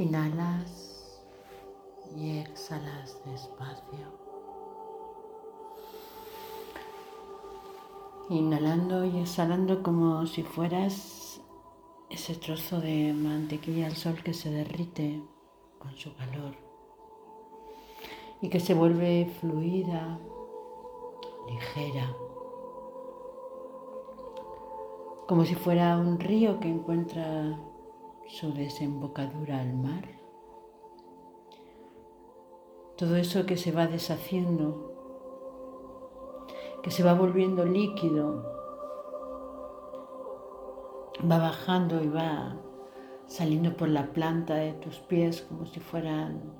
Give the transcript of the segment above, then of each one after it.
Inhalas y exhalas despacio. Inhalando y exhalando como si fueras ese trozo de mantequilla al sol que se derrite con su calor y que se vuelve fluida, ligera, como si fuera un río que encuentra su desembocadura al mar. Todo eso que se va deshaciendo, que se va volviendo líquido, va bajando y va saliendo por la planta de tus pies como si fueran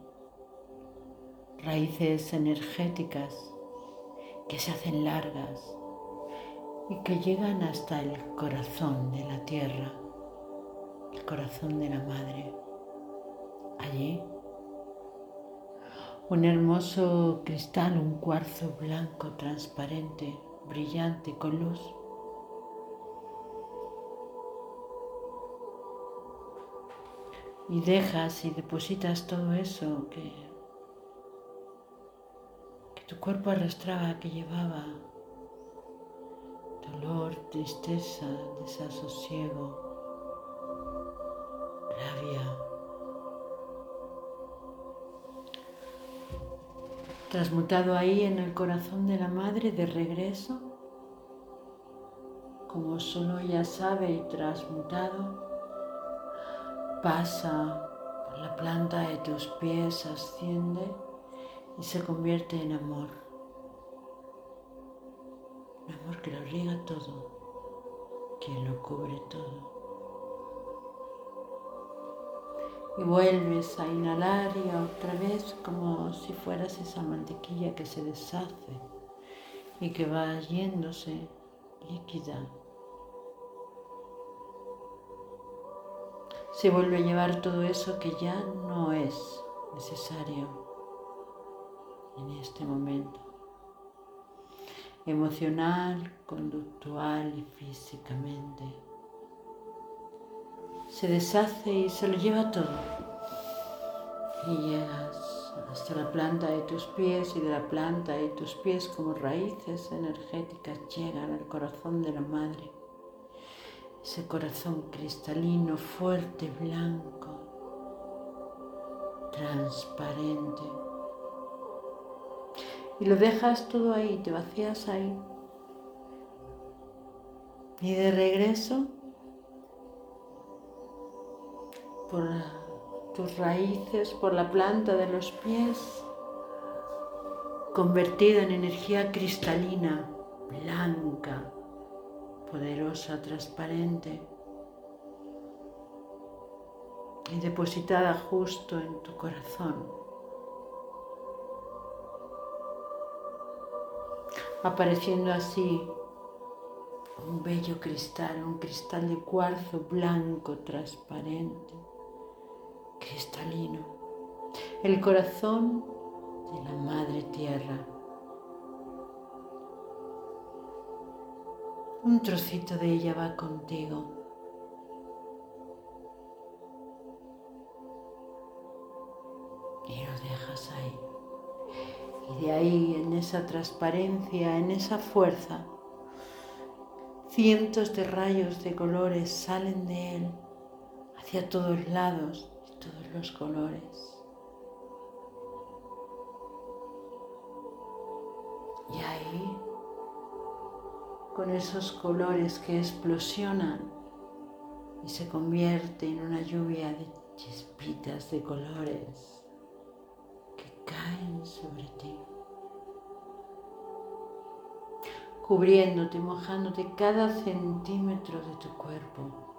raíces energéticas que se hacen largas y que llegan hasta el corazón de la tierra corazón de la madre. Allí, un hermoso cristal, un cuarzo blanco, transparente, brillante, con luz. Y dejas y depositas todo eso que, que tu cuerpo arrastraba, que llevaba dolor, tristeza, desasosiego Transmutado ahí en el corazón de la madre de regreso, como solo ella sabe y transmutado, pasa por la planta de tus pies, asciende y se convierte en amor. Un amor que lo riega todo, que lo cubre todo y vuelves a inhalar y otra vez como si fueras esa mantequilla que se deshace y que va yéndose líquida. Se vuelve a llevar todo eso que ya no es necesario en este momento, emocional, conductual y físicamente se deshace y se lo lleva todo. Y llegas hasta la planta de tus pies y de la planta de tus pies como raíces energéticas llegan al corazón de la madre. Ese corazón cristalino, fuerte, blanco, transparente. Y lo dejas todo ahí, te vacías ahí. Y de regreso por tus raíces, por la planta de los pies, convertida en energía cristalina, blanca, poderosa, transparente y depositada justo en tu corazón. Apareciendo así un bello cristal, un cristal de cuarzo blanco, transparente cristalino, el corazón de la Madre Tierra. Un trocito de ella va contigo. Y lo dejas ahí. Y de ahí, en esa transparencia, en esa fuerza, cientos de rayos de colores salen de él hacia todos lados todos los colores. Y ahí, con esos colores que explosionan y se convierte en una lluvia de chispitas de colores que caen sobre ti, cubriéndote, mojándote cada centímetro de tu cuerpo.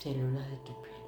Célula de tu piel.